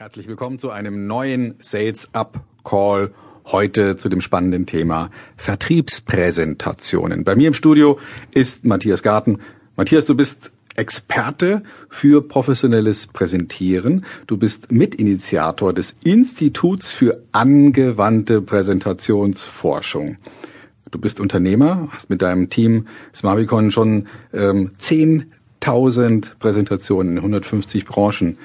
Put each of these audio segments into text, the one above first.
Herzlich willkommen zu einem neuen Sales Up Call. Heute zu dem spannenden Thema Vertriebspräsentationen. Bei mir im Studio ist Matthias Garten. Matthias, du bist Experte für professionelles Präsentieren. Du bist Mitinitiator des Instituts für angewandte Präsentationsforschung. Du bist Unternehmer, hast mit deinem Team Smarbicon schon ähm, 10.000 Präsentationen in 150 Branchen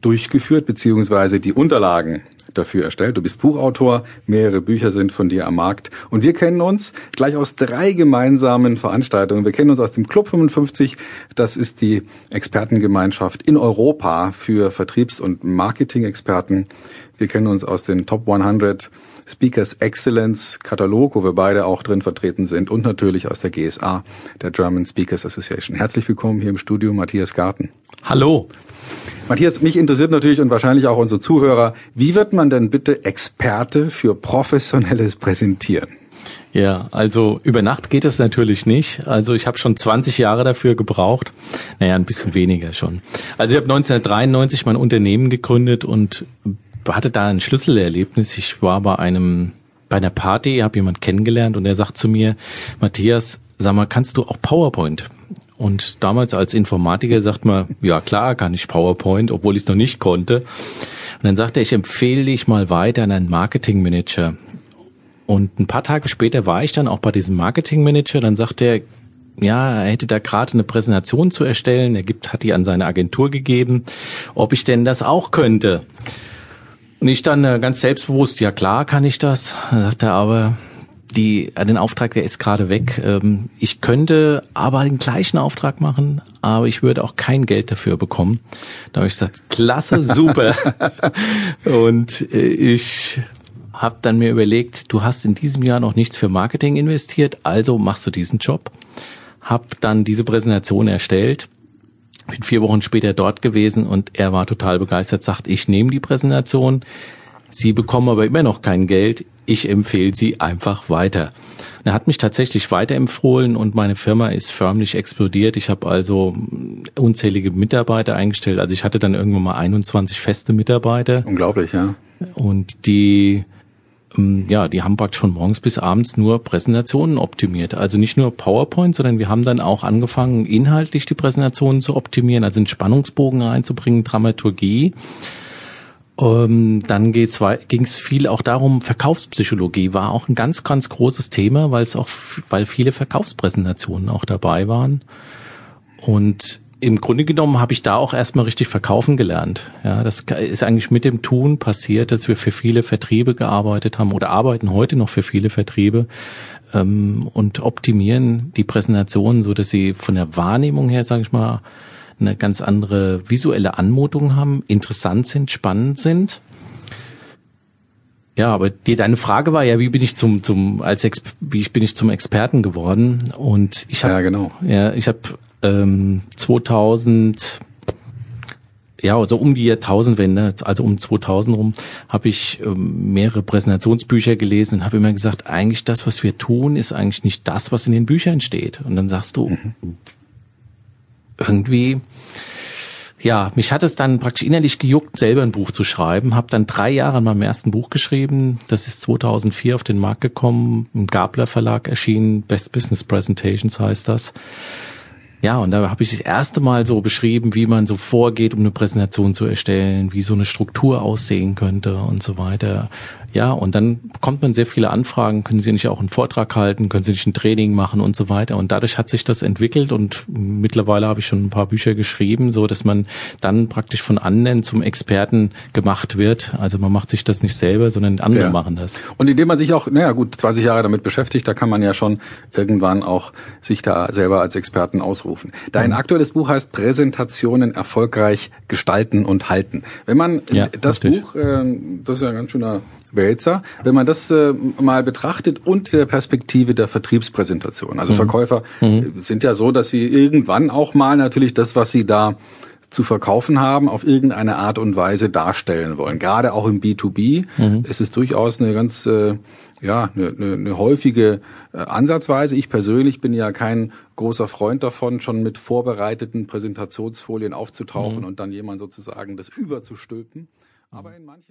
durchgeführt, beziehungsweise die Unterlagen dafür erstellt. Du bist Buchautor, mehrere Bücher sind von dir am Markt und wir kennen uns gleich aus drei gemeinsamen Veranstaltungen. Wir kennen uns aus dem Club 55, das ist die Expertengemeinschaft in Europa für Vertriebs- und Marketing-Experten. Wir kennen uns aus den Top 100 Speakers Excellence Katalog, wo wir beide auch drin vertreten sind und natürlich aus der GSA, der German Speakers Association. Herzlich willkommen hier im Studio, Matthias Garten. Hallo. Matthias, mich interessiert natürlich und wahrscheinlich auch unsere Zuhörer, wie wird man denn bitte Experte für professionelles Präsentieren? Ja, also über Nacht geht es natürlich nicht. Also ich habe schon 20 Jahre dafür gebraucht. Naja, ein bisschen weniger schon. Also ich habe 1993 mein Unternehmen gegründet und hatte da ein Schlüsselerlebnis. Ich war bei einem bei einer Party, habe jemand kennengelernt und er sagt zu mir, Matthias, sag mal, kannst du auch PowerPoint? Und damals als Informatiker sagt man, ja klar, kann ich PowerPoint, obwohl ich es noch nicht konnte. Und dann sagte er, ich empfehle dich mal weiter an einen Marketingmanager. Und ein paar Tage später war ich dann auch bei diesem Marketingmanager. Dann sagte er, ja, er hätte da gerade eine Präsentation zu erstellen. Er gibt, hat die an seine Agentur gegeben, ob ich denn das auch könnte. Und ich dann äh, ganz selbstbewusst, ja klar kann ich das. Dann sagt er aber, die, äh, den Auftrag, der ist gerade weg. Ähm, ich könnte aber den gleichen Auftrag machen, aber ich würde auch kein Geld dafür bekommen. Da habe ich gesagt, klasse, super. Und äh, ich habe dann mir überlegt, du hast in diesem Jahr noch nichts für Marketing investiert, also machst du diesen Job. Hab dann diese Präsentation erstellt bin vier Wochen später dort gewesen und er war total begeistert, sagt, ich nehme die Präsentation, Sie bekommen aber immer noch kein Geld, ich empfehle Sie einfach weiter. Er hat mich tatsächlich weiterempfohlen und meine Firma ist förmlich explodiert. Ich habe also unzählige Mitarbeiter eingestellt. Also ich hatte dann irgendwann mal 21 feste Mitarbeiter. Unglaublich, ja. Und die ähm, ja, die haben praktisch von morgens bis abends nur Präsentationen optimiert. Also nicht nur PowerPoint, sondern wir haben dann auch angefangen, inhaltlich die Präsentationen zu optimieren, also einen Spannungsbogen reinzubringen, Dramaturgie. Ähm, dann ging es viel auch darum, Verkaufspsychologie war auch ein ganz, ganz großes Thema, weil es auch, weil viele Verkaufspräsentationen auch dabei waren. Und im Grunde genommen habe ich da auch erstmal richtig verkaufen gelernt. Ja, das ist eigentlich mit dem Tun passiert, dass wir für viele Vertriebe gearbeitet haben oder arbeiten heute noch für viele Vertriebe ähm, und optimieren die Präsentationen, so dass sie von der Wahrnehmung her, sage ich mal, eine ganz andere visuelle Anmutung haben, interessant sind, spannend sind. Ja, aber die, deine Frage war ja, wie bin ich zum zum als Ex, wie bin ich zum Experten geworden und ich habe ja genau ja ich habe ähm, 2000 ja, also um die Jahrtausendwende, also um 2000 rum, habe ich ähm, mehrere Präsentationsbücher gelesen und habe immer gesagt, eigentlich das, was wir tun, ist eigentlich nicht das, was in den Büchern steht. Und dann sagst du, mhm. Irgendwie, ja, mich hat es dann praktisch innerlich gejuckt, selber ein Buch zu schreiben. Habe dann drei Jahre an meinem ersten Buch geschrieben. Das ist 2004 auf den Markt gekommen, im Gabler Verlag erschienen. Best Business Presentations heißt das. Ja, und da habe ich das erste Mal so beschrieben, wie man so vorgeht, um eine Präsentation zu erstellen, wie so eine Struktur aussehen könnte und so weiter. Ja, und dann bekommt man sehr viele Anfragen, können Sie nicht auch einen Vortrag halten, können Sie nicht ein Training machen und so weiter. Und dadurch hat sich das entwickelt und mittlerweile habe ich schon ein paar Bücher geschrieben, so dass man dann praktisch von anderen zum Experten gemacht wird. Also man macht sich das nicht selber, sondern andere ja. machen das. Und indem man sich auch, naja gut, 20 Jahre damit beschäftigt, da kann man ja schon irgendwann auch sich da selber als Experten ausrufen. Dein mhm. aktuelles Buch heißt Präsentationen erfolgreich gestalten und halten. Wenn man ja, das richtig. Buch, äh, das ist ja ein ganz schöner Wälzer, wenn man das äh, mal betrachtet und der Perspektive der Vertriebspräsentation. Also mhm. Verkäufer mhm. sind ja so, dass sie irgendwann auch mal natürlich das, was sie da zu verkaufen haben, auf irgendeine Art und Weise darstellen wollen. Gerade auch im B2B mhm. ist es durchaus eine ganz äh, ja eine, eine, eine häufige äh, Ansatzweise. Ich persönlich bin ja kein großer Freund davon, schon mit vorbereiteten Präsentationsfolien aufzutauchen mhm. und dann jemand sozusagen das überzustülpen. Aber in manchen